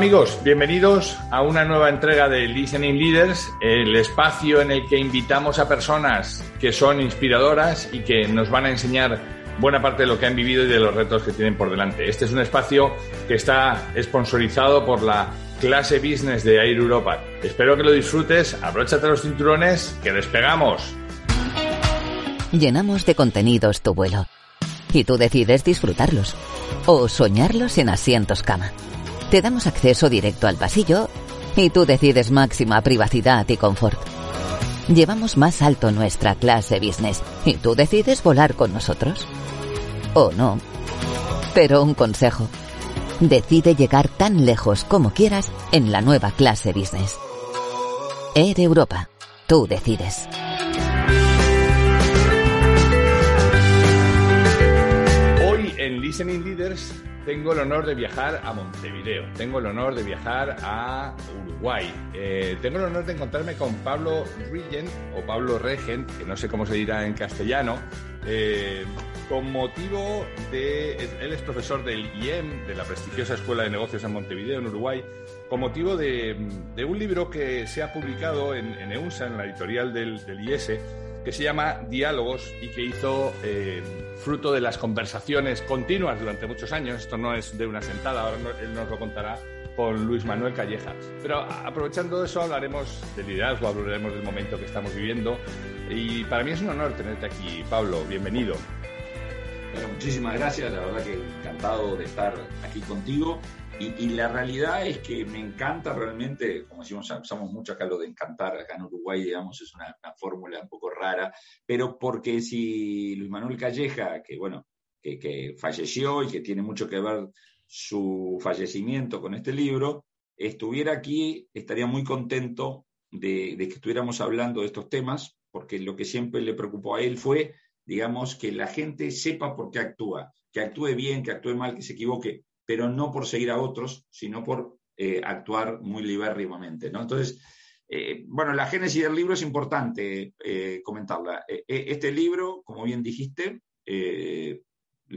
amigos, bienvenidos a una nueva entrega de Listening Leaders, el espacio en el que invitamos a personas que son inspiradoras y que nos van a enseñar buena parte de lo que han vivido y de los retos que tienen por delante. Este es un espacio que está sponsorizado por la clase business de Air Europa. Espero que lo disfrutes, abróchate los cinturones, que despegamos. Llenamos de contenidos tu vuelo y tú decides disfrutarlos o soñarlos en asientos cama. Te damos acceso directo al pasillo y tú decides máxima privacidad y confort. Llevamos más alto nuestra clase business y tú decides volar con nosotros. O no. Pero un consejo. Decide llegar tan lejos como quieras en la nueva clase business. Air Europa. Tú decides. Hoy en Listening Leaders tengo el honor de viajar a Montevideo, tengo el honor de viajar a Uruguay, eh, tengo el honor de encontrarme con Pablo Regent o Pablo Regent, que no sé cómo se dirá en castellano, eh, con motivo de, él es profesor del IEM, de la prestigiosa Escuela de Negocios en Montevideo, en Uruguay, con motivo de, un libro que se ha publicado en, en EUNSA, en la editorial del, del IES, que se llama Diálogos y que hizo eh, fruto de las conversaciones continuas durante muchos años. Esto no es de una sentada, ahora él nos lo contará con Luis Manuel Calleja. Pero aprovechando eso hablaremos del liderazgo, hablaremos del momento que estamos viviendo y para mí es un honor tenerte aquí, Pablo. Bienvenido. Bueno, muchísimas gracias, la verdad que encantado de estar aquí contigo. Y, la realidad es que me encanta realmente, como decimos, usamos mucho acá lo de encantar, acá en Uruguay, digamos, es una, fórmula un poco rara, pero porque si Luis Manuel Calleja, que bueno, que, falleció y que tiene mucho que ver su fallecimiento con este libro, estuviera aquí, estaría muy contento de, de que estuviéramos hablando de estos temas, porque lo que siempre le preocupó a él fue, digamos, que la gente sepa por qué actúa, que actúe bien, que actúe mal, que se equivoque, pero no por seguir a otros, sino por eh, actuar muy libérrimamente. ¿no? Entonces, eh, bueno, la génesis del libro es importante eh, comentarla. este libro, como bien dijiste, el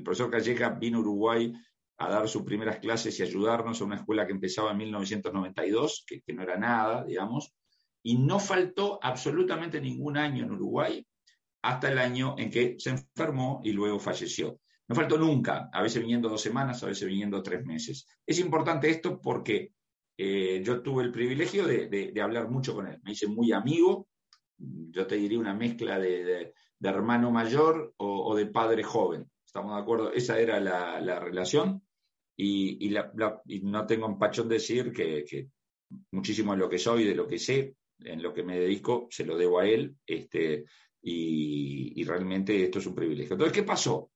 profesor Calleja vino a Uruguay a dar sus primeras clases y ayudarnos a una escuela que empezaba en 1992, que, que no era nada, digamos, y no faltó absolutamente ningún año en Uruguay hasta el año en que se enfermó y luego falleció. No faltó nunca, a veces viniendo dos semanas, a veces viniendo tres meses. Es importante esto porque eh, yo tuve el privilegio de, hablar mucho con él. Me hice muy amigo, yo te diría una mezcla de, hermano mayor o, de padre joven. ¿Estamos de acuerdo? Esa era la, relación y, no tengo empachón de decir que, muchísimo de lo que soy, de lo que sé, en lo que me dedico, se lo debo a él. Este, y, y, realmente esto es un privilegio. Entonces, ¿qué pasó?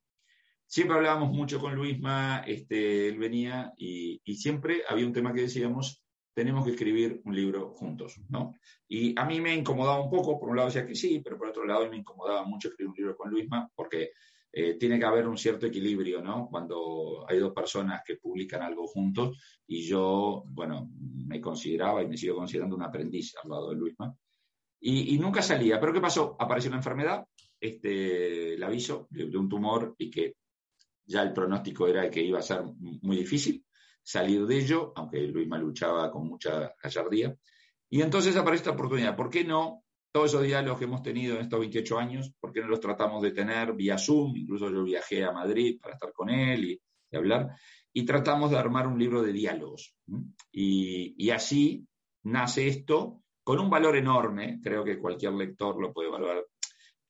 Siempre hablábamos mucho con Luisma, este, él venía y, siempre había un tema que decíamos, tenemos que escribir un libro juntos, ¿no? Y a mí me incomodaba un poco, por un lado decía que sí, pero por otro lado me incomodaba mucho escribir un libro con Luisma porque eh, tiene que haber un cierto equilibrio, ¿no? Cuando hay dos personas que publican algo juntos y yo, bueno, me consideraba y me sigo considerando un aprendiz al lado de Luisma. Y, y nunca salía. ¿Pero qué pasó? Apareció una enfermedad, este, el aviso de, de un tumor y que ya el pronóstico era que iba a ser muy difícil salir de ello, aunque Luisma luchaba con mucha gallardía. Y entonces aparece esta oportunidad. ¿Por qué no todos esos diálogos que hemos tenido en estos 28 años, por qué no los tratamos de tener vía Zoom? Incluso yo viajé a Madrid para estar con él y, hablar. Y tratamos de armar un libro de diálogos. Y, así nace esto con un valor enorme, creo que cualquier lector lo puede valorar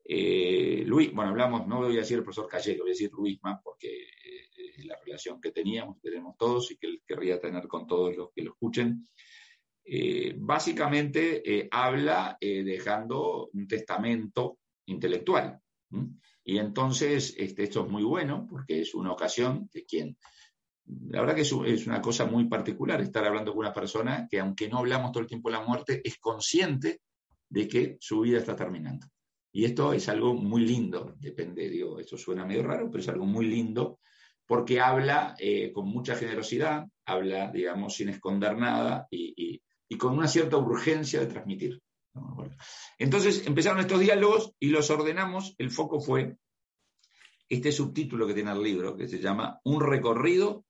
eh, Luis, bueno, hablamos, no voy a decir el profesor Callego, voy a decir Luisma, porque eh, es la relación que teníamos, tenemos todos y que él querría tener con todos los que lo escuchen. Eh, básicamente habla dejando un testamento intelectual. Y entonces, este, esto es muy bueno porque es una ocasión de quien, la verdad que es, una cosa muy particular estar hablando con una persona que aunque no hablamos todo el tiempo de la muerte, es consciente de que su vida está terminando. Y esto es algo muy lindo, depende, digo, esto suena medio raro, pero es algo muy lindo porque habla eh, con mucha generosidad, habla, digamos, sin esconder nada y, con una cierta urgencia de transmitir. Entonces empezaron estos diálogos y los ordenamos. El foco fue este subtítulo que tiene el libro, que se llama Un recorrido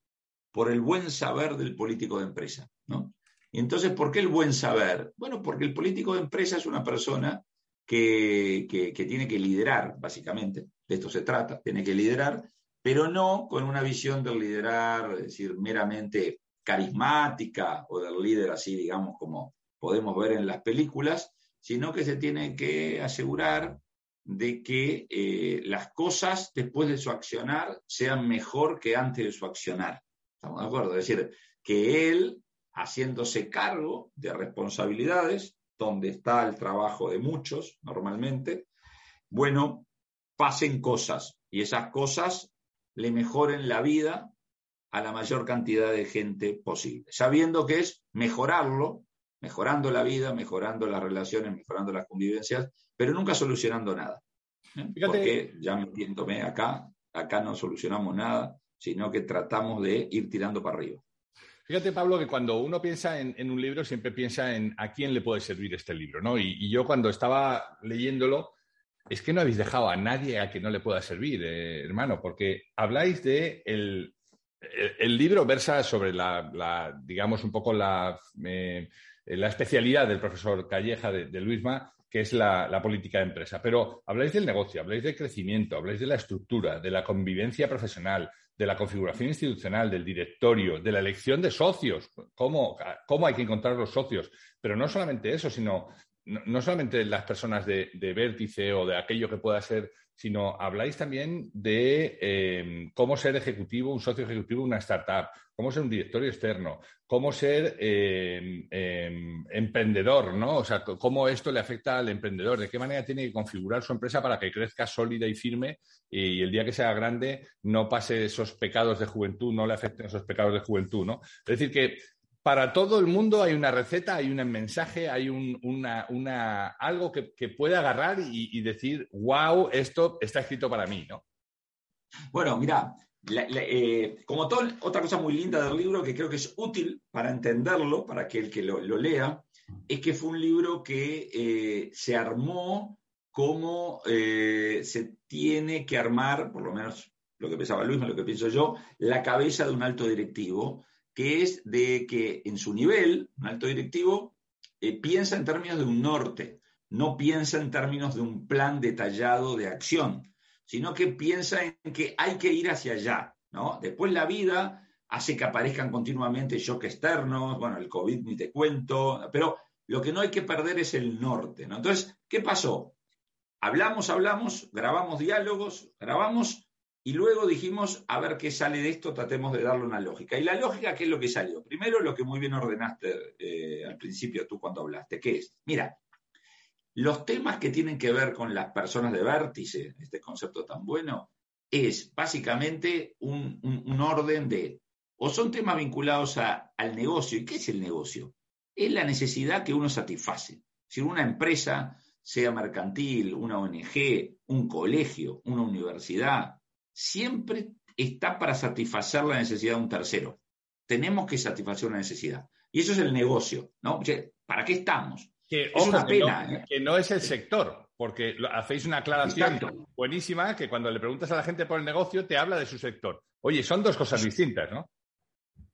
por el buen saber del político de empresa, ¿no? Y entonces, ¿por qué el buen saber? Bueno, porque el político de empresa es una persona que, tiene que liderar, básicamente, de esto se trata, tiene que liderar, pero no con una visión del liderar, es decir, meramente carismática o del líder así, digamos, como podemos ver en las películas, sino que se tiene que asegurar de que eh, las cosas después de su accionar sean mejor que antes de su accionar. ¿Estamos de acuerdo? Es decir, que él, haciéndose cargo de responsabilidades, donde está el trabajo de muchos normalmente, bueno, pasen cosas y esas cosas le mejoren la vida a la mayor cantidad de gente posible, sabiendo que es mejorarlo, mejorando la vida, mejorando las relaciones, mejorando las convivencias, pero nunca solucionando nada. ¿eh? Porque ya metiéndome acá, acá no solucionamos nada, sino que tratamos de ir tirando para arriba. Fíjate, Pablo, que cuando uno piensa en, un libro, siempre piensa en a quién le puede servir este libro, ¿no? Y, yo cuando estaba leyéndolo, es que no habéis dejado a nadie a que no le pueda servir, eh, hermano, porque habláis de el, libro versa sobre la, digamos, un poco la, eh, la especialidad del profesor Calleja de, de Luisma, que es la, política de empresa. Pero habláis del negocio, habláis del crecimiento, habláis de la estructura, de la convivencia profesional, de la configuración institucional, del directorio, de la elección de socios, cómo, cómo hay que encontrar los socios. Pero no solamente eso, sino no, solamente las personas de, vértice o de aquello que pueda ser, sino habláis también de em, cómo ser ejecutivo, un socio ejecutivo de una startup, cómo ser un directorio externo, cómo ser em, em, emprendedor, ¿no? O sea, cómo esto le afecta al emprendedor, de qué manera tiene que configurar su empresa para que crezca sólida y firme y el día que sea grande no pase esos pecados de juventud, no le afecten esos pecados de juventud, ¿no? Es decir, que para todo el mundo hay una receta, hay un mensaje, hay una, algo que, puede agarrar y, decir, wow, esto está escrito para mí, ¿no? Bueno, mira, eh, como todo, otra cosa muy linda del libro que creo que es útil para entenderlo, para que el que lo, lea, es que fue un libro que eh, se armó como eh, se tiene que armar, por lo menos lo que pensaba Luis, lo que pienso yo, la cabeza de un alto directivo que es de que en su nivel, un alto directivo, eh, piensa en términos de un norte, no piensa en términos de un plan detallado de acción, sino que piensa en que hay que ir hacia allá. ¿no? Después la vida hace que aparezcan continuamente shocks externos, bueno, el COVID ni te cuento, pero lo que no hay que perder es el norte. ¿no? Entonces, ¿qué pasó? Hablamos, hablamos, grabamos diálogos, grabamos y luego dijimos, a ver qué sale de esto, tratemos de darle una lógica. Y la lógica, ¿qué es lo que salió? Primero, lo que muy bien ordenaste eh, al principio tú cuando hablaste, ¿qué es? Mira, los temas que tienen que ver con las personas de vértice, este concepto tan bueno, es básicamente un, orden de, o son temas vinculados al negocio. ¿Y qué es el negocio? Es la necesidad que uno satisface. Si una empresa, sea mercantil, una ONG, un colegio, una universidad, siempre está para satisfacer la necesidad de un tercero. Tenemos que satisfacer una necesidad. Y eso es el negocio, ¿no? ¿Para qué estamos? Que, es una pena. ¿eh? Que no, es el sector, porque hacéis una aclaración buenísima que cuando le preguntas a la gente por el negocio te habla de su sector. Oye, son dos cosas distintas, ¿no?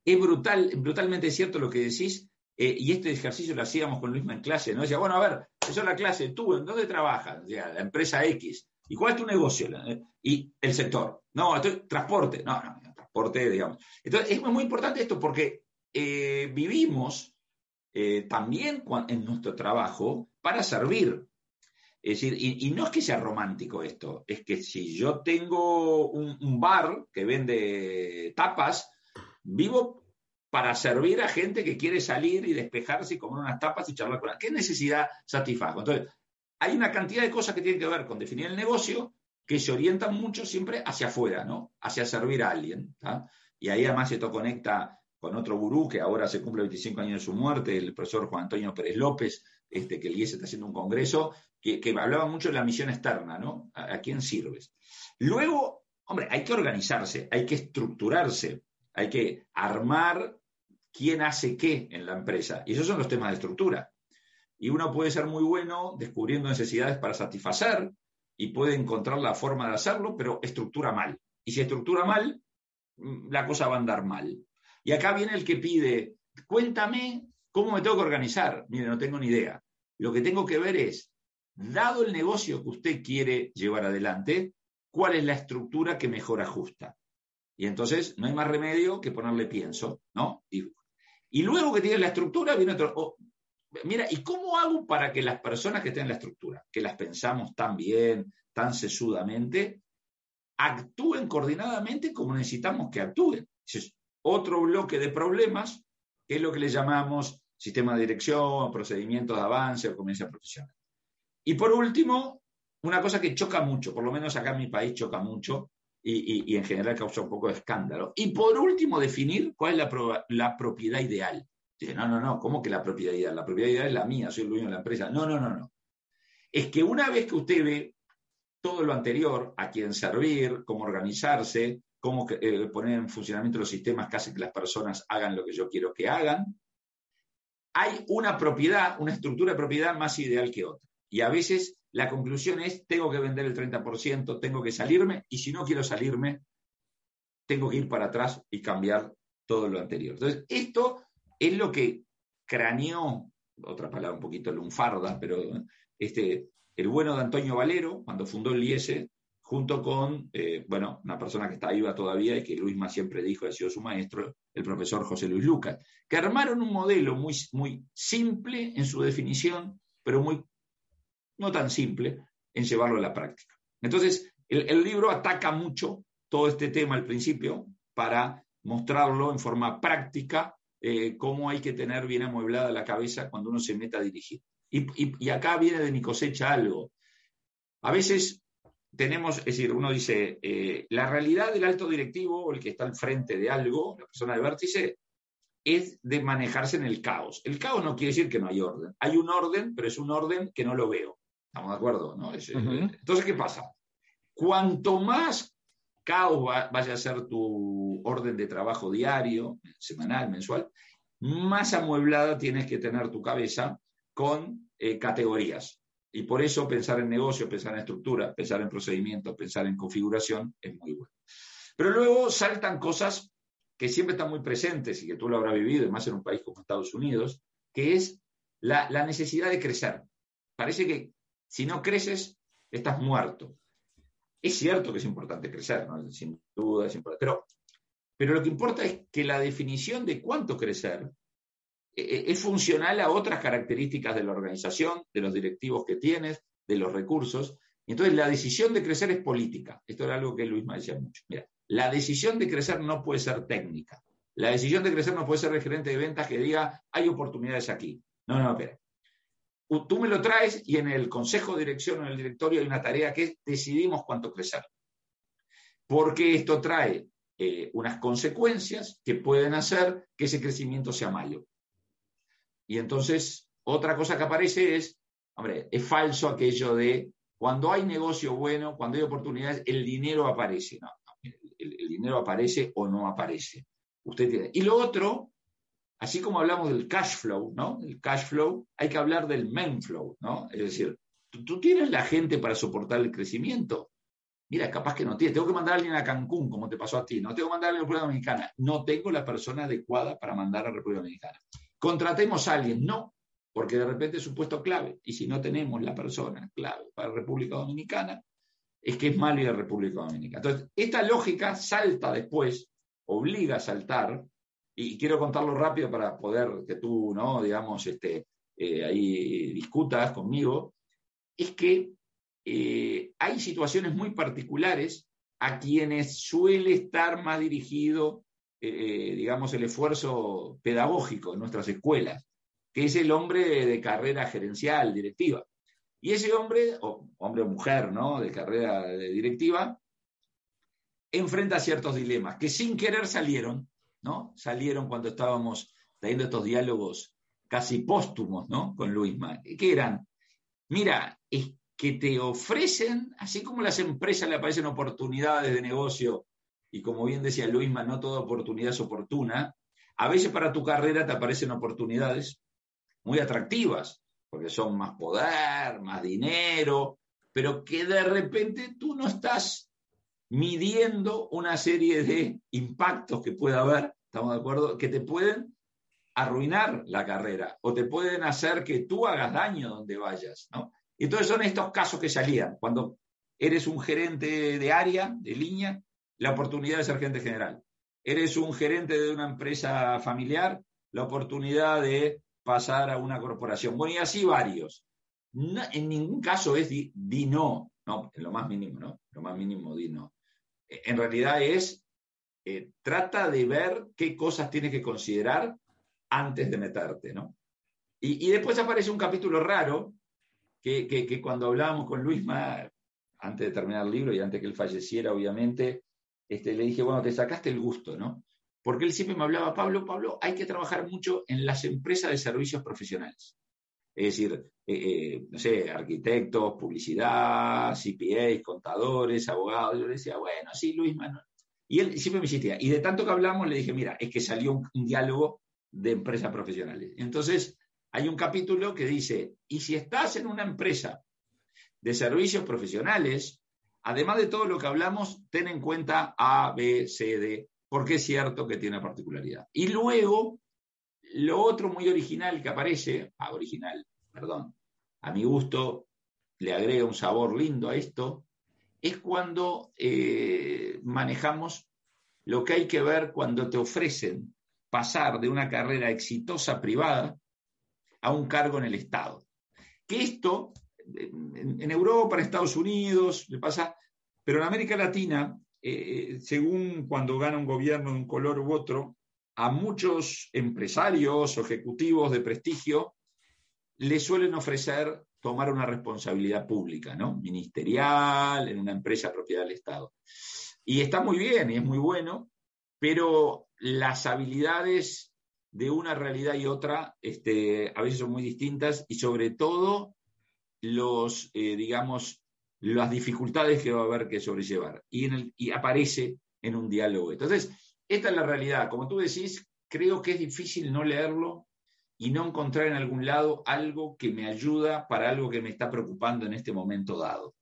Es brutal, brutalmente cierto lo que decís, eh, y este ejercicio lo hacíamos con Luis en clase, ¿no? Decía, bueno, a ver, eso es la clase, tú, ¿en dónde trabajas? la empresa X. ¿Y cuál es tu negocio? Y el sector. No, esto transporte. No, no, transporte, digamos. Entonces, es muy importante esto porque eh, vivimos eh, también en nuestro trabajo para servir. Es decir, y, no es que sea romántico esto, es que si yo tengo un, bar que vende tapas, vivo para servir a gente que quiere salir y despejarse y comer unas tapas y charlar con la. ¿Qué necesidad satisfago? Entonces, hay una cantidad de cosas que tienen que ver con definir el negocio que se orientan mucho siempre hacia afuera, ¿no? Hacia servir a alguien. Y ahí además esto conecta con otro gurú que ahora se cumple 25 años de su muerte, el profesor Juan Antonio Pérez López, este, que el IES está haciendo un congreso, que, hablaba mucho de la misión externa, ¿no? ¿A, quién sirves? Luego, hombre, hay que organizarse, hay que estructurarse, hay que armar quién hace qué en la empresa. Y esos son los temas de estructura. Y uno puede ser muy bueno descubriendo necesidades para satisfacer y puede encontrar la forma de hacerlo, pero estructura mal. Y si estructura mal, mm, la cosa va a andar mal. Y acá viene el que pide, cuéntame cómo me tengo que organizar. Mire, no tengo ni idea. Lo que tengo que ver es, dado el negocio que usted quiere llevar adelante, cuál es la estructura que mejor ajusta. Y entonces no hay más remedio que ponerle pienso, ¿no? Y, luego que tiene la estructura, viene otro. Oh, mira, ¿y cómo hago para que las personas que estén en la estructura, que las pensamos tan bien, tan sesudamente, actúen coordinadamente como necesitamos que actúen? Es otro bloque de problemas, que es lo que le llamamos sistema de dirección, procedimientos de avance o conveniencia profesional. Y por último, una cosa que choca mucho, por lo menos acá en mi país choca mucho y, en general causa un poco de escándalo. Y por último, definir cuál es la, propiedad ideal. Dice, no, no, no, ¿cómo que la propiedad? La propiedad es la mía, soy el dueño de la empresa. No, no, no, no. Es que una vez que usted ve todo lo anterior, a quién servir, cómo organizarse, cómo eh, poner en funcionamiento los sistemas que hacen que las personas hagan lo que yo quiero que hagan, hay una propiedad, una estructura de propiedad más ideal que otra. Y a veces la conclusión es, tengo que vender el 30%, tengo que salirme, y si no quiero salirme, tengo que ir para atrás y cambiar todo lo anterior. Entonces, esto es lo que craneó, otra palabra un poquito lunfarda, pero este, el bueno de Antonio Valero, cuando fundó el IES, junto con, eh, bueno, una persona que está viva todavía y que Luis más siempre dijo, ha sido su maestro, el profesor José Luis Lucas, que armaron un modelo muy, muy simple en su definición, pero muy no tan simple en llevarlo a la práctica. Entonces, el, libro ataca mucho todo este tema al principio para mostrarlo en forma práctica, eh, cómo hay que tener bien amueblada la cabeza cuando uno se meta a dirigir. Y, acá viene de mi cosecha algo. A veces tenemos, es decir, uno dice, eh, la realidad del alto directivo, el que está al frente de algo, la persona de vértice, es de manejarse en el caos. El caos no quiere decir que no hay orden. Hay un orden, pero es un orden que no lo veo. ¿Estamos de acuerdo? ¿no? Eh, entonces, ¿qué pasa? Cuanto más caos vaya a ser tu orden de trabajo diario, semanal, mensual, más amueblada tienes que tener tu cabeza con eh, categorías. Y por eso pensar en negocio, pensar en estructura, pensar en procedimiento, pensar en configuración es muy bueno. Pero luego saltan cosas que siempre están muy presentes y que tú lo habrás vivido, más en un país como Estados Unidos, que es la, la necesidad de crecer. Parece que si no creces, estás muerto. Es cierto que es importante crecer, sin duda es importante, pero, lo que importa es que la definición de cuánto crecer eh, eh, es funcional a otras características de la organización, de los directivos que tienes, de los recursos. Entonces la decisión de crecer es política. Esto era algo que Luis me decía mucho. Mira, la decisión de crecer no puede ser técnica. La decisión de crecer no puede ser el gerente de ventas que diga, hay oportunidades aquí. No, no, espera tú me lo traes y en el consejo de dirección o en el directorio hay una tarea que es decidimos cuánto crecer. Porque esto trae eh, unas consecuencias que pueden hacer que ese crecimiento sea malo. Y entonces, otra cosa que aparece es, hombre, es falso aquello de cuando hay negocio bueno, cuando hay oportunidades, el dinero aparece. El dinero aparece o no aparece. Usted tiene. Y lo otro Así como hablamos del cash flow, ¿no? El cash flow, hay que hablar del main flow, ¿no? Es decir, ¿tú, tienes la gente para soportar el crecimiento. Mira, capaz que no tienes. Tengo que mandar a alguien a Cancún, como te pasó a ti. No tengo que mandar a alguien a República Dominicana. No tengo la persona adecuada para mandar a República Dominicana. Contratemos a alguien. No, porque de repente es un puesto clave. Y si no tenemos la persona clave para República Dominicana, es que es malo ir a República Dominicana. Entonces, esta lógica salta después, obliga a saltar y quiero contarlo rápido para poder que tú, ¿no? digamos, este, eh, ahí discutas conmigo, es que eh, hay situaciones muy particulares a quienes suele estar más dirigido, eh, digamos, el esfuerzo pedagógico en nuestras escuelas, que es el hombre de carrera gerencial, directiva. Y ese hombre, hombre o mujer, ¿no? De carrera directiva, enfrenta ciertos dilemas que sin querer salieron ¿no? Salieron cuando estábamos teniendo estos diálogos casi póstumos, ¿no? Con Luisma. ¿Qué eran? Mira, es que te ofrecen, así como las empresas le aparecen oportunidades de negocio, y como bien decía Luisma, no toda oportunidad es oportuna, a veces para tu carrera te aparecen oportunidades muy atractivas, porque son más poder, más dinero, pero que de repente tú no estás midiendo una serie de impactos que pueda haber ¿estamos de acuerdo? Que te pueden arruinar la carrera o te pueden hacer que tú hagas daño donde vayas, ¿no? Entonces son estos casos que salían. Cuando eres un gerente de área, de línea, la oportunidad de ser gerente general. Eres un gerente de una empresa familiar, la oportunidad de pasar a una corporación. Bueno, y así varios. en ningún caso es di, no, no, en lo más mínimo, ¿no? Lo más mínimo di no. En realidad es, eh, trata de ver qué cosas tienes que considerar antes de meterte, ¿no? Y, después aparece un capítulo raro que, que, cuando hablábamos con Luisma, antes de terminar el libro y antes que él falleciera, obviamente, este, le dije, bueno, te sacaste el gusto, ¿no? Porque él siempre me hablaba, Pablo, Pablo, hay que trabajar mucho en las empresas de servicios profesionales. Es decir, eh, eh, no sé, arquitectos, publicidad, CPA, contadores, abogados. Yo le decía, bueno, sí, Luis Manuel. Y él siempre me insistía. Y de tanto que hablamos, le dije, mira, es que salió un, diálogo de empresas profesionales. Entonces, hay un capítulo que dice, y si estás en una empresa de servicios profesionales, además de todo lo que hablamos, ten en cuenta A, B, C, D, porque es cierto que tiene particularidad. Y luego, lo otro muy original que aparece, ah, original, perdón, a mi gusto le agrega un sabor lindo a esto, es cuando eh, manejamos lo que hay que ver cuando te ofrecen pasar de una carrera exitosa privada a un cargo en el Estado. Que esto, en, Europa, en Estados Unidos, le pasa, pero en América Latina eh, según cuando gana un gobierno de un color u otro, a muchos empresarios o ejecutivos de prestigio le suelen ofrecer tomar una responsabilidad pública, ¿no? Ministerial, en una empresa propiedad del Estado. Y está muy bien y es muy bueno, pero las habilidades de una realidad y otra este, a veces son muy distintas y sobre todo los, eh, digamos, las dificultades que va a haber que sobrellevar y, y aparece en un diálogo. Entonces, esta es la realidad. Como tú decís, creo que es difícil no leerlo y no encontrar en algún lado algo que me ayuda para algo que me está preocupando en este momento dado.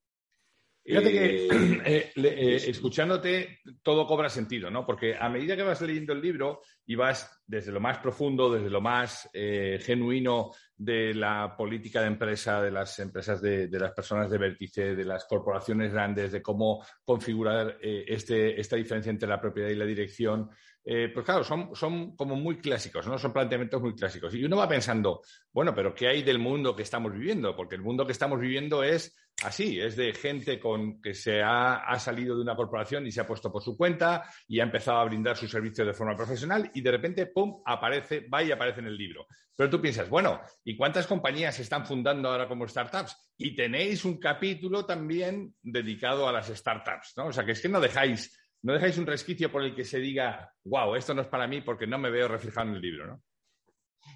Fíjate que eh, eh, eh, escuchándote todo cobra sentido, ¿no? Porque a medida que vas leyendo el libro y vas desde lo más profundo, desde lo más genuino de la política de empresa, de las empresas de, las personas de vértice, de las corporaciones grandes, de cómo configurar este, esta diferencia entre la propiedad y la dirección, pues claro, son, son como muy clásicos, ¿no? Son planteamientos muy clásicos. Y uno va pensando, bueno, pero ¿qué hay del mundo que estamos viviendo? Porque el mundo que estamos viviendo es así, es de gente con que se ha, salido de una corporación y se ha puesto por su cuenta y ha empezado a brindar su servicio de forma profesional y de repente, ¡pum!, aparece, va y aparece en el libro. Pero tú piensas, bueno, ¿y cuántas compañías se están fundando ahora como startups? Y tenéis un capítulo también dedicado a las startups, ¿no? O sea, que es que no dejáis, no dejáis un resquicio por el que se diga, wow, esto no es para mí porque no me veo reflejado en el libro, ¿no?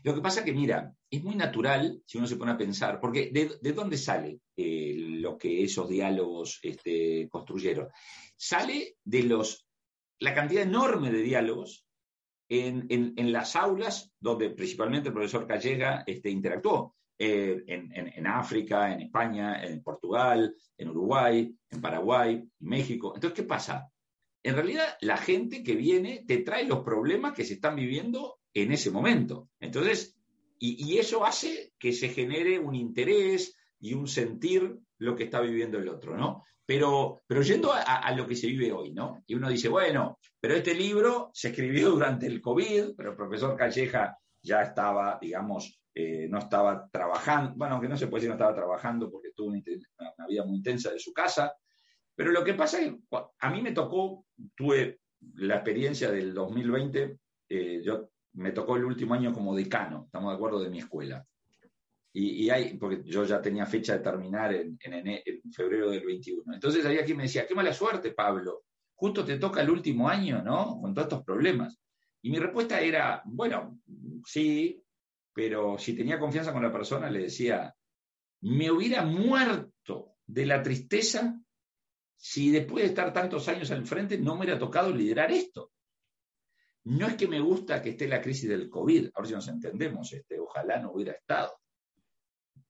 Lo que pasa que, mira, es muy natural si uno se pone a pensar, porque ¿de, dónde sale eh, lo que esos diálogos este, construyeron? Sale de los, la cantidad enorme de diálogos en, las aulas donde principalmente el profesor Callega este, interactuó. Eh, en, en, África, en España, en Portugal, en Uruguay, en Paraguay, en México. Entonces, ¿qué pasa? En realidad, la gente que viene te trae los problemas que se están viviendo en ese momento. Entonces, y, eso hace que se genere un interés y un sentir lo que está viviendo el otro, ¿no? Pero, pero yendo a, lo que se vive hoy, ¿no? Y uno dice, bueno, pero este libro se escribió durante el COVID, pero el profesor Calleja ya estaba, digamos, eh, no estaba trabajando, bueno, aunque no se puede decir no estaba trabajando porque tuvo una, vida muy intensa de su casa, pero lo que pasa es que a mí me tocó, tuve la experiencia del 2020, eh, yo me tocó el último año como decano, estamos de acuerdo, de mi escuela. Y, hay, porque yo ya tenía fecha de terminar en, febrero del 21. Entonces había quien me decía, qué mala suerte, Pablo, justo te toca el último año, ¿no? Con todos estos problemas. Y mi respuesta era, bueno, sí, pero si tenía confianza con la persona, le decía, me hubiera muerto de la tristeza si después de estar tantos años al frente no me hubiera tocado liderar esto. No es que me gusta que esté la crisis del COVID, a ver si nos entendemos, este, ojalá no hubiera estado.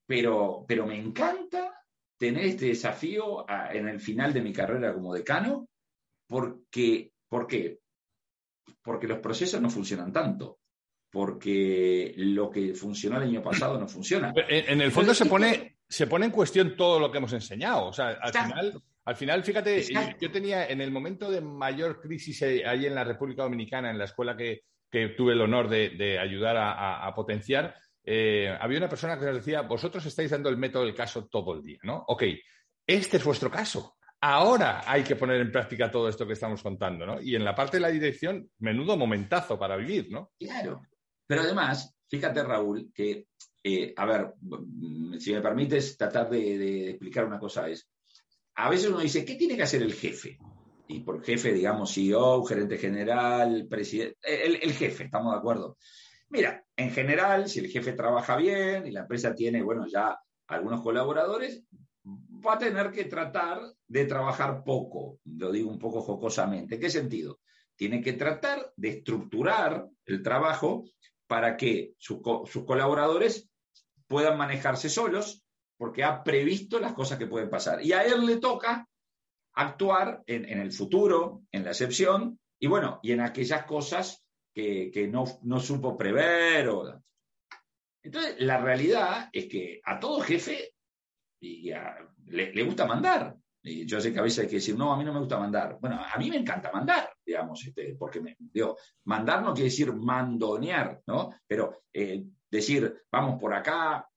Pero, pero me encanta tener este desafío en el final de mi carrera como decano, porque, ¿por qué? porque los procesos no funcionan tanto, porque lo que funcionó el año pasado no funciona. En, el fondo se pone, se pone en cuestión todo lo que hemos enseñado. O sea, al final, al final, fíjate, yo, tenía en el momento de mayor crisis eh, ahí en la República Dominicana, en la escuela que, tuve el honor de, ayudar a, potenciar, eh, había una persona que nos decía, vosotros estáis dando el método del caso todo el día, ¿no? Ok, este es vuestro caso. Ahora hay que poner en práctica todo esto que estamos contando, ¿no? Y en la parte de la dirección, menudo momentazo para vivir, ¿no? Claro. Pero además, fíjate, Raúl, que, eh, a ver, si me permites tratar de, explicar una cosa, es, a veces uno dice, ¿qué tiene que hacer el jefe? Y por jefe, digamos, CEO, gerente general, presidente, el, jefe, ¿estamos de acuerdo? Mira, en general, si el jefe trabaja bien y la empresa tiene, bueno, ya algunos colaboradores, va a tener que tratar de trabajar poco, lo digo un poco jocosamente. ¿En qué sentido? Tiene que tratar de estructurar el trabajo para que sus colaboradores puedan manejarse solos, porque ha previsto las cosas que pueden pasar. Y a él le toca actuar en, el futuro, en la excepción, y bueno, y en aquellas cosas que, no, supo prever. Entonces, la realidad es que a todo jefe le, gusta mandar. Y yo sé que a veces hay que decir, no, a mí no me gusta mandar. Bueno, a mí me encanta mandar, digamos, este, porque me, digo, mandar no quiere decir mandonear, ¿no? Pero eh, decir, vamos por acá,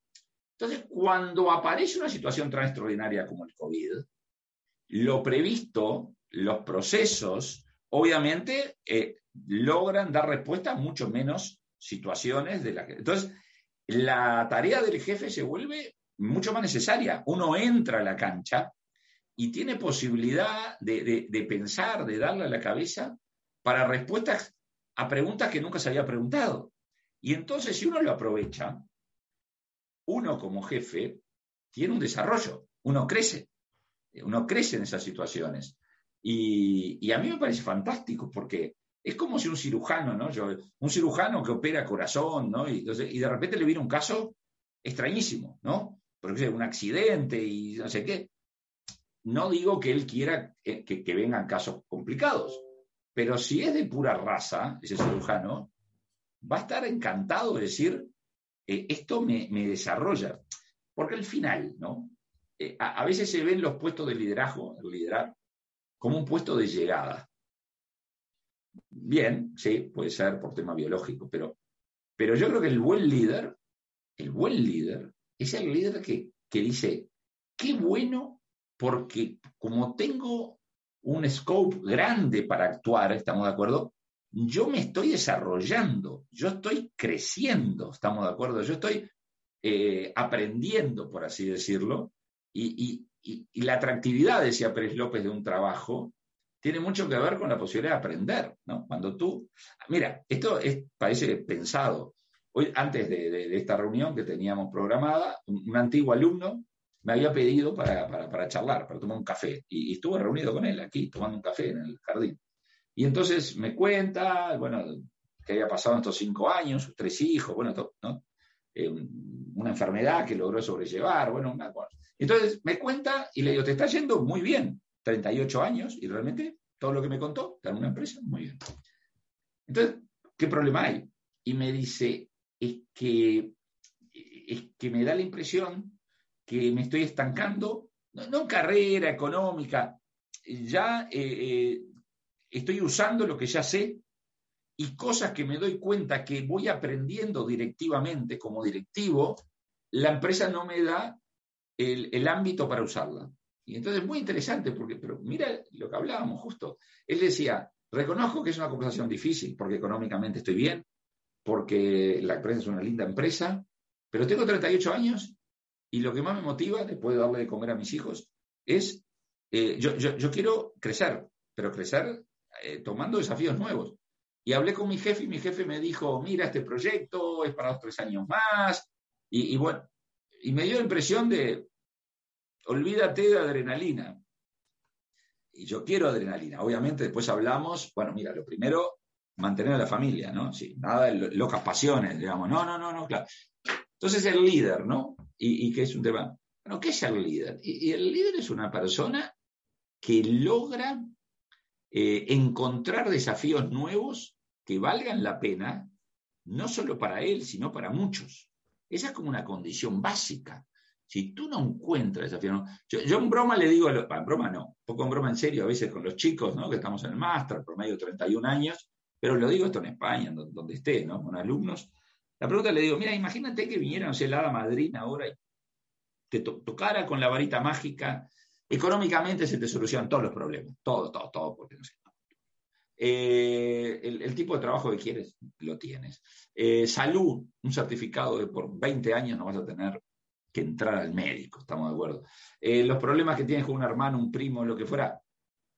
entonces, cuando aparece una situación tan extraordinaria como el COVID, lo previsto, los procesos, obviamente, eh, logran dar respuesta a mucho menos situaciones de las que... Entonces, la tarea del jefe se vuelve mucho más necesaria. Uno entra a la cancha y tiene posibilidad de, de pensar, de darle a la cabeza para respuestas a preguntas que nunca se había preguntado. Y entonces, si uno lo aprovecha, uno como jefe tiene un desarrollo, uno crece, uno crece en esas situaciones. Y, a mí me parece fantástico porque es como si un cirujano, ¿no? un cirujano que opera corazón, ¿no? Y, de repente le viene un caso extrañísimo, ¿no? Porque un accidente y no sé qué. No digo que él quiera que vengan casos complicados, pero si es de pura raza, ese cirujano, va a estar encantado de decir, eh, esto me, desarrolla. Porque al final, ¿no? Eh, a, veces se ven los puestos de liderazgo, el liderar, como un puesto de llegada. Bien, sí, puede ser por tema biológico, pero, pero yo creo que el buen líder, el buen líder, es el líder que, que dice, qué bueno, porque como tengo un scope grande para actuar, ¿estamos de acuerdo? Yo me estoy desarrollando, yo estoy creciendo, ¿estamos de acuerdo? Yo estoy eh, aprendiendo, por así decirlo, y, la atractividad, decía Pérez López, de un trabajo tiene mucho que ver con la posibilidad de aprender, ¿no? Cuando tú, mira, esto es, parece pensado. Hoy, antes de, esta reunión que teníamos programada, un, antiguo alumno me había pedido para, charlar, para tomar un café, y estuve reunido con él aquí, tomando un café en el jardín. Y entonces me cuenta, bueno, que había pasado estos cinco años, tres hijos, bueno, ¿no? Eh, una enfermedad que logró sobrellevar, bueno, una cosa. Entonces me cuenta y le digo, te está yendo muy bien, 38 años, y realmente todo lo que me contó, está en una empresa, muy bien. Entonces, ¿qué problema hay? Y me dice, es que, es que me da la impresión que me estoy estancando, no, en carrera económica, ya eh, eh, estoy usando lo que ya sé y cosas que me doy cuenta que voy aprendiendo directivamente como directivo, la empresa no me da el, ámbito para usarla. Y entonces es muy interesante, porque, pero mira lo que hablábamos justo. Él decía, reconozco que es una conversación difícil, porque económicamente estoy bien, porque la empresa es una linda empresa, pero tengo 38 años y lo que más me motiva, después de darle de comer a mis hijos, es, eh, yo, yo, quiero crecer, pero crecer eh, tomando desafíos nuevos. Y hablé con mi jefe y mi jefe me dijo, mira, este proyecto es para dos, tres años más. Y, bueno, y me dio la impresión de, olvídate de adrenalina. Y yo quiero adrenalina. Obviamente después hablamos, bueno, mira, lo primero, mantener a la familia, ¿no? Sí, nada de locas pasiones, digamos. No, no, no, no, claro. Entonces el líder, ¿no? Y, que es un tema. Bueno, ¿qué es el líder? y el líder es una persona que logra eh, encontrar desafíos nuevos que valgan la pena, no solo para él, sino para muchos. Esa es como una condición básica. Si tú no encuentras esa yo, yo, en broma le digo, a en broma no, poco en broma en serio, a veces con los chicos, ¿no? que estamos en el máster, promedio 31 años, pero lo digo esto en España, donde, esté, ¿no? con alumnos. La pregunta le digo, mira, imagínate que viniera, no sé, la madrina ahora y te tocara con la varita mágica, económicamente se te solucionan todos los problemas, todo, todo, todo, porque no sé. Eh, el, tipo de trabajo que quieres, lo tienes. Eh, salud, un certificado de por 20 años no vas a tener que entrar al médico, estamos de acuerdo. Eh, los problemas que tienes con un hermano, un primo, lo que fuera,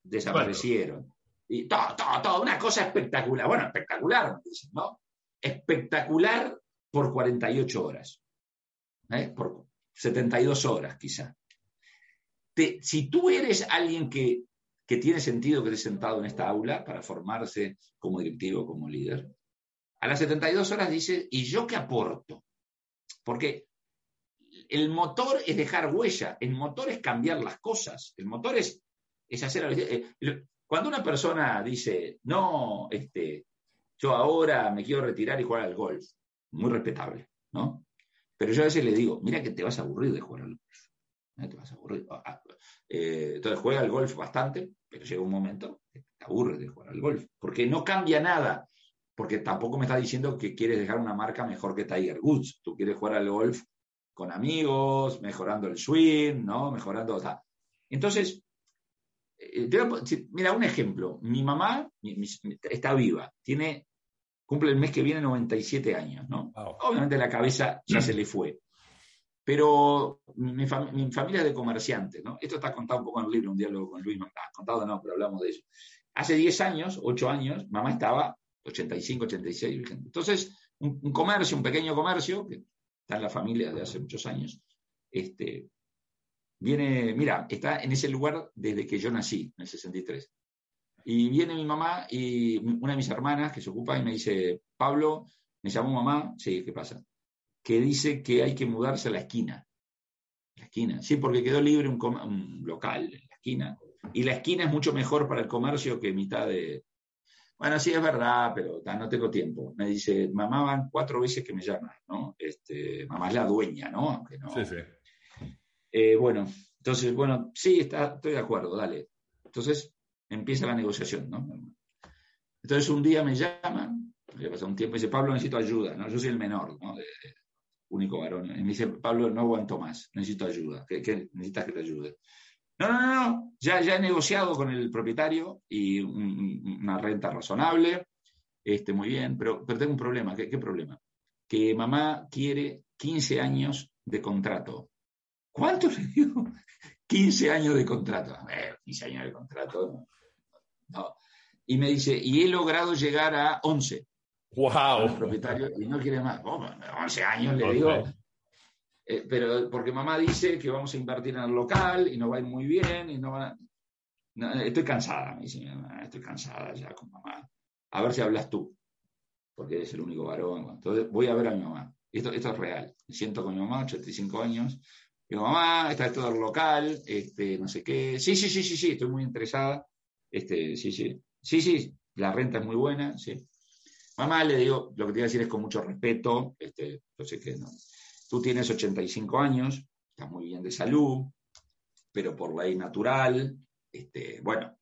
desaparecieron. Y todo, todo, todo, una cosa espectacular. Bueno, espectacular, ¿no? Espectacular por 48 horas. Por 72 horas, quizá. Si tú eres alguien que que tiene sentido que esté sentado en esta aula para formarse como directivo, como líder. A las 72 horas dice, ¿y yo qué aporto? Porque el motor es dejar huella, el motor es cambiar las cosas, el motor es, es hacer... Eh, cuando una persona dice, no, este, yo ahora me quiero retirar y jugar al golf, muy respetable, ¿no? Pero yo a veces le digo, mira que te vas a aburrir de jugar al golf. Te vas a aburrir. Ah, ah, eh, entonces juega al golf bastante, pero llega un momento que te aburres de jugar al golf, porque no cambia nada, porque tampoco me está diciendo que quieres dejar una marca mejor que Tiger Woods, tú quieres jugar al golf con amigos, mejorando el swing, ¿no? Mejorando, o Entonces, eh, mira, un ejemplo, mi mamá está viva, tiene, cumple el mes que viene 97 años, ¿no? Obviamente la cabeza ya se le fue. Pero mi, familia es de comerciantes, ¿no? Esto está contado un poco en el libro, un diálogo con Luis, está contado no, pero hablamos de eso. Hace 10 años, 8 años, mamá estaba 85, 86, entonces un, comercio, un pequeño comercio, que está en la familia de hace muchos años, este, viene, mira, está en ese lugar desde que yo nací, en el 63. Y viene mi mamá y una de mis hermanas que se ocupa y me dice, Pablo, me llamó mamá, sí, ¿qué pasa? Que dice que hay que mudarse a la esquina. La esquina, sí, porque quedó libre un, local en la esquina. Y la esquina es mucho mejor para el comercio que mitad de... Bueno, sí es verdad, pero no tengo tiempo. Me dice, mamá van cuatro veces que me llaman, ¿no? Este, mamá es la dueña, ¿no? Aunque no. Sí, sí. Eh, bueno, entonces, bueno, sí, está, estoy de acuerdo, dale. Entonces empieza la negociación, ¿no? Entonces un día me llaman, le pasa un tiempo y dice, Pablo, necesito ayuda, ¿no? Yo soy el menor, ¿no? Único varón. Y me dice, Pablo, no aguanto más, necesito ayuda. ¿Qué, necesitas que te ayude? No, no, no. Ya, ya he negociado con el propietario y una renta razonable. Este, muy bien, pero, pero tengo un problema. ¿Qué, problema? Que mamá quiere 15 años de contrato. ¿Cuánto le digo? 15 años de contrato. 15 años de contrato. No. Y me dice, y he logrado llegar a 11. ¡Wow! propietario y no quiere más. 11 años le digo. Eh, pero porque mamá dice que vamos a invertir en el local y nos va a ir muy bien y no va estoy cansada, me dice estoy cansada ya con mamá. A ver si hablas tú, porque eres el único varón. Entonces voy a ver a mi mamá. Esto, esto es real. Me siento con mi mamá, 85 años. Digo, mamá, está todo el local, este, no sé qué. Sí, sí, sí, sí, sí, estoy muy interesada. Este, sí, sí. Sí, sí, la renta es muy buena, sí. Mamá, le digo, lo que te voy a decir es con mucho respeto, este, yo sé que no. Tú tienes 85 años, estás muy bien de salud, pero por ley natural, este, bueno,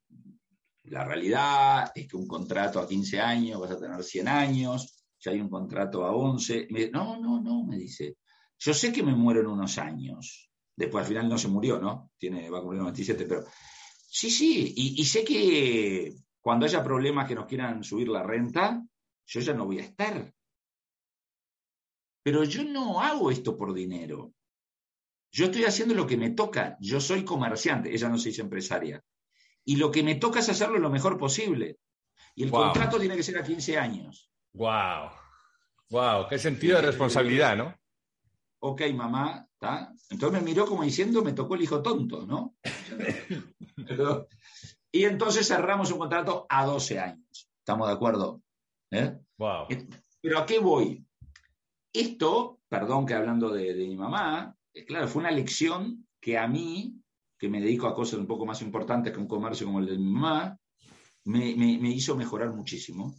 la realidad es que un contrato a 15 años vas a tener 100 años, si hay un contrato a 11, no, no, no, me dice, yo sé que me muero en unos años, después al final no se murió, ¿no? Tiene, va a cumplir 97, pero sí, sí, y sé que cuando haya problemas que nos quieran subir la renta, yo ya no voy a estar. Pero yo no hago esto por dinero. Yo estoy haciendo lo que me toca. Yo soy comerciante, ella no se hizo empresaria. Y lo que me toca es hacerlo lo mejor posible. Y el contrato tiene que ser a 15 años. ¡Wow! ¡Wow! ¡Qué sentido de responsabilidad, ¿no? Ok, mamá, ¿está? Entonces me miró como diciendo, me tocó el hijo tonto, ¿no? y entonces cerramos un contrato a 12 años. ¿Estamos de acuerdo? ¿Eh? Pero ¿a qué voy? Esto, perdón que hablando de, mi mamá, eh, claro, fue una lección que a mí, que me dedico a cosas un poco más importantes que un comercio como el de mi mamá, me, hizo mejorar muchísimo.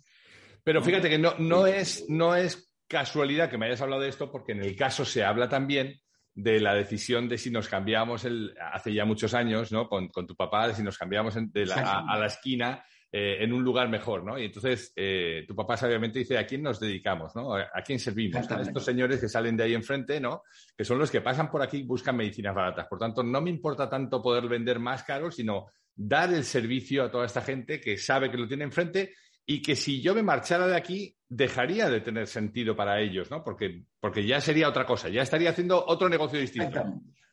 Pero fíjate que no, no, es, no es casualidad que me hayas hablado de esto, porque en el caso se habla también de la decisión de si nos cambiamos el, hace ya muchos años, ¿no? Con, tu papá, de si nos cambiamos de a, la esquina eh, en un lugar mejor, ¿no? Y entonces eh, tu papá sabiamente dice, ¿a quién nos dedicamos, ¿no? ¿A quién servimos? A estos señores que salen de ahí enfrente, ¿no? Que son los que pasan por aquí y buscan medicinas baratas. Por tanto, no me importa tanto poder vender más caro, sino dar el servicio a toda esta gente que sabe que lo tiene enfrente y que si yo me marchara de aquí, dejaría de tener sentido para ellos, ¿no? Porque, porque ya sería otra cosa, ya estaría haciendo otro negocio distinto.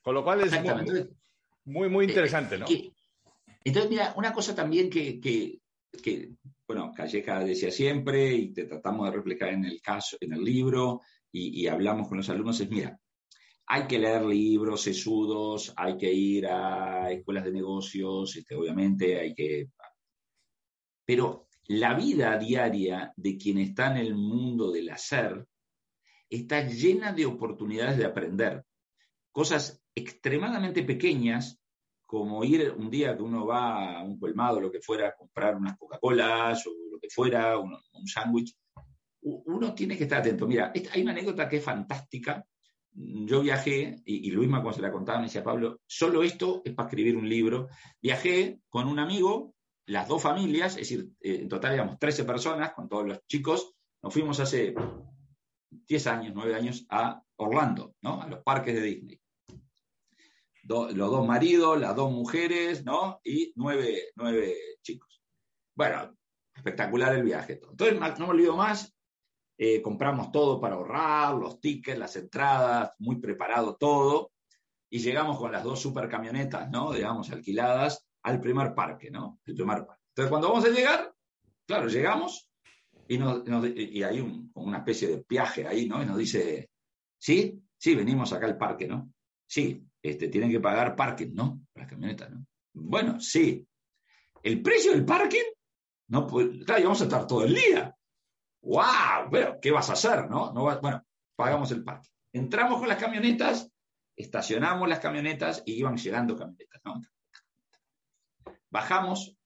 Con lo cual es muy, muy, interesante, ¿no? Entonces, mira, una cosa también que, que, bueno, Calleja decía siempre y te tratamos de replicar en el caso, en el libro y, hablamos con los alumnos es, mira, hay que leer libros sesudos, hay que ir a escuelas de negocios, este, obviamente hay que... Pero la vida diaria de quien está en el mundo del hacer está llena de oportunidades de aprender. Cosas extremadamente pequeñas como ir un día que uno va a un colmado, lo que fuera, a comprar unas Coca-Colas o lo que fuera, un, sándwich, uno tiene que estar atento. Mira, hay una anécdota que es fantástica. Yo viajé, y, Luisma cuando se la contaba me decía, Pablo, solo esto es para escribir un libro. Viajé con un amigo, las dos familias, es decir, eh, en total éramos 13 personas con todos los chicos, nos fuimos hace 10 años, 9 años a Orlando, ¿no? a los parques de Disney los dos maridos, las dos mujeres, ¿no? Y nueve, chicos. Bueno, espectacular el viaje. Entonces, no me olvido más, eh, compramos todo para ahorrar, los tickets, las entradas, muy preparado todo, y llegamos con las dos super camionetas, ¿no? Digamos, alquiladas al primer parque, ¿no? El primer parque. Entonces, cuando vamos a llegar, claro, llegamos y, y hay una especie de viaje ahí, ¿no? Y nos dice, ¿sí? Sí, venimos acá al parque, ¿no? Sí, este, tienen que pagar parking, ¿no? Las camionetas, ¿no? Bueno, sí. El precio del parking, no claro, vamos a estar todo el día. ¡Wow! Pero, ¿qué vas a hacer, no? no bueno, pagamos el parking. Entramos con las camionetas, estacionamos las camionetas y iban llegando camionetas. Bajamos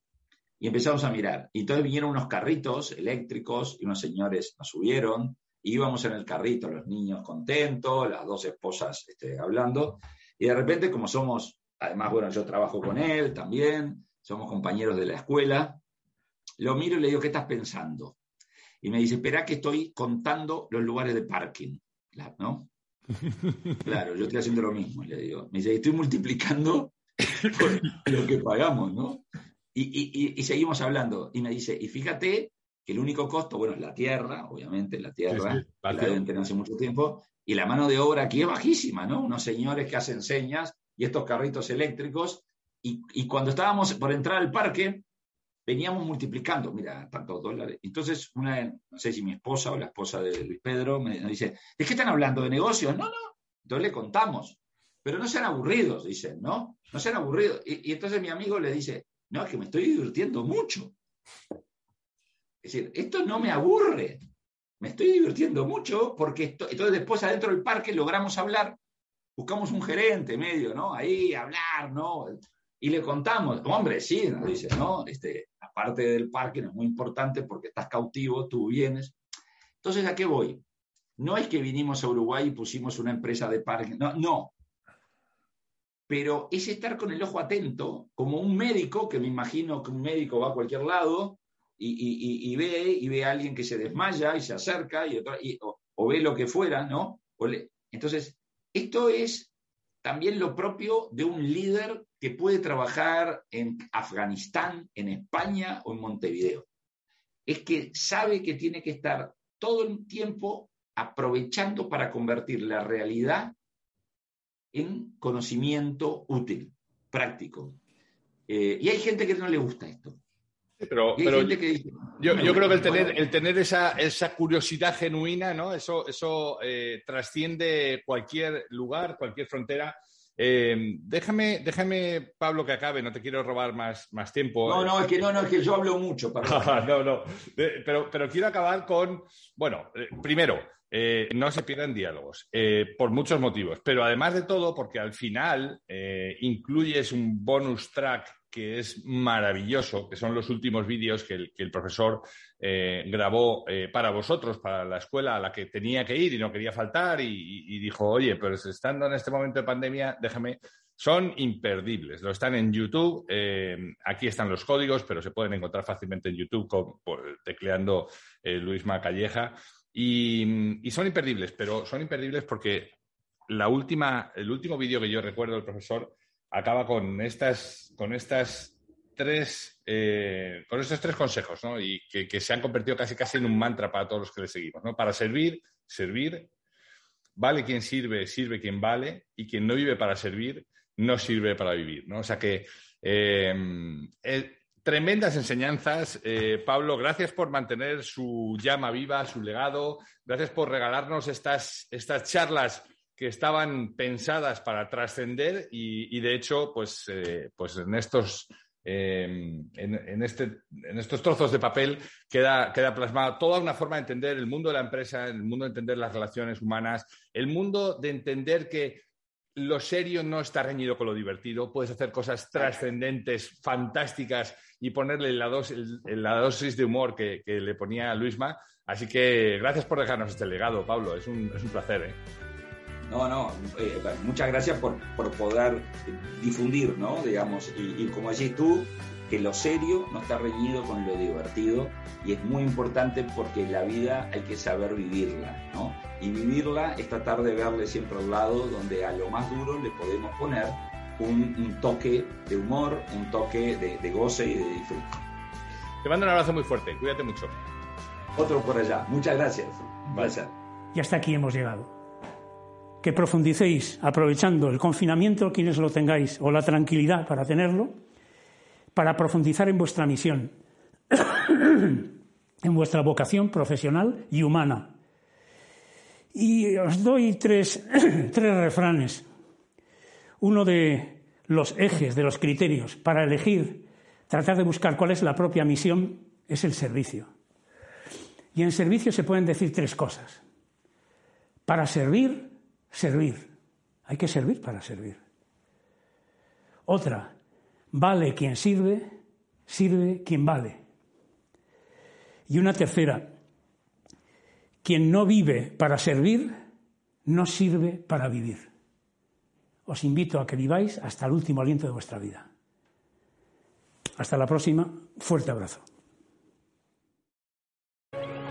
y empezamos a mirar. Y entonces vinieron unos carritos eléctricos y unos señores nos subieron. Íbamos en el carrito, los niños contentos, las dos esposas este, hablando. Y de repente, como somos, además, bueno, yo trabajo con él también, somos compañeros de la escuela, lo miro y le digo, ¿qué estás pensando? Y me dice, espera que estoy contando los lugares de parking, ¿no? Claro, yo estoy haciendo lo mismo, le digo. Me dice, estoy multiplicando lo que pagamos, ¿no? Y, seguimos hablando. Y me dice, y fíjate que el único costo, bueno, es la tierra, obviamente, la tierra, la deben tener hace mucho tiempo, y la mano de obra aquí es bajísima, ¿no? Unos señores que hacen señas y estos carritos eléctricos. Y, cuando estábamos por entrar al parque, veníamos multiplicando, mira, tantos dólares. Entonces, una, no sé si mi esposa o la esposa de Luis Pedro me, dice, ¿de qué están hablando? ¿De negocios? No, no. Entonces le contamos. Pero no sean aburridos, dicen, ¿no? No sean aburridos. Y, y entonces mi amigo le dice, no, es que me estoy divirtiendo mucho. Es decir, esto no me aburre me estoy divirtiendo mucho porque entonces después adentro del parque logramos hablar, buscamos un gerente medio, ¿no? Ahí hablar, ¿no? Y le contamos, hombre, sí, nos dice, ¿no? Este, la parte del parque no es muy importante porque estás cautivo, tú vienes. Entonces, ¿a qué voy? No es que vinimos a Uruguay y pusimos una empresa de parque, no, no. Pero es estar con el ojo atento, como un médico, que me imagino que un médico va a cualquier lado y, ve, y ve a alguien que se desmaya y se acerca y, o, ve lo que fuera, ¿no? entonces, esto es también lo propio de un líder que puede trabajar en Afganistán, en España o en Montevideo. Es que sabe que tiene que estar todo el tiempo aprovechando para convertir la realidad en conocimiento útil, práctico. Eh, y hay gente que no le gusta esto. Pero, yo, creo que el tener, el tener esa, esa curiosidad genuina, ¿no? Eso, eso eh, trasciende cualquier lugar, cualquier frontera. Eh, déjame, déjame, Pablo, que acabe, no te quiero robar más, más tiempo. No, no, es que no, no, es que yo hablo mucho. no, no. Pero, pero quiero acabar con, bueno, eh, primero, no se pierdan diálogos, por muchos motivos, pero además de todo, porque al final incluyes un bonus track que es maravilloso, que son los últimos vídeos que el, profesor eh, grabó eh, para vosotros, para la escuela a la que tenía que ir y no quería faltar y, dijo, oye, pues estando en este momento de pandemia, déjame, son imperdibles. Lo están en YouTube, eh, aquí están los códigos, pero se pueden encontrar fácilmente en YouTube tecleando Luis Macalleja. Y, y, son imperdibles, pero son imperdibles porque la última, el último vídeo que yo recuerdo del profesor acaba con estas, con estas tres, eh, con estos tres consejos, ¿no? Y que, se han convertido casi casi en un mantra para todos los que le seguimos, ¿no? Para servir, servir, vale quien sirve, sirve quien vale, y quien no vive para servir, no sirve para vivir, ¿no? O sea que eh, eh, tremendas enseñanzas. Pablo, gracias por mantener su llama viva, su legado. Gracias por regalarnos estas, estas charlas que estaban pensadas para trascender y, de hecho, pues, eh, pues en estos em, en, este, en, estos trozos de papel queda, queda plasmada toda una forma de entender el mundo de la empresa, el mundo de entender las relaciones humanas, el mundo de entender que lo serio no está reñido con lo divertido, puedes hacer cosas trascendentes, fantásticas y ponerle la, la dosis de humor que, le ponía Luisma. Así que gracias por dejarnos este legado, Pablo, es un, es un placer. ¿eh? No, no, eh, muchas gracias por, poder difundir, ¿no? Digamos, y, como decís tú, que lo serio no está reñido con lo divertido y es muy importante porque la vida hay que saber vivirla, ¿no? Y vivirla es tratar de verle siempre al lado donde a lo más duro le podemos poner un, toque de humor, un toque de, goce y de disfrute. Te mando un abrazo muy fuerte, cuídate mucho. Otro por allá, muchas gracias. Gracias. Y hasta aquí hemos llegado que profundicéis aprovechando el confinamiento, quienes lo tengáis, o la tranquilidad para tenerlo, para profundizar en vuestra misión, en vuestra vocación profesional y humana. Y os doy tres, tres refranes. Uno de los ejes, de los criterios para elegir, tratar de buscar cuál es la propia misión, es el servicio. Y en servicio se pueden decir tres cosas. Para servir, servir. Hay que servir para servir. Otra, vale quien sirve, sirve quien vale. Y una tercera, quien no vive para servir, no sirve para vivir. Os invito a que viváis hasta el último aliento de vuestra vida. Hasta la próxima, fuerte abrazo.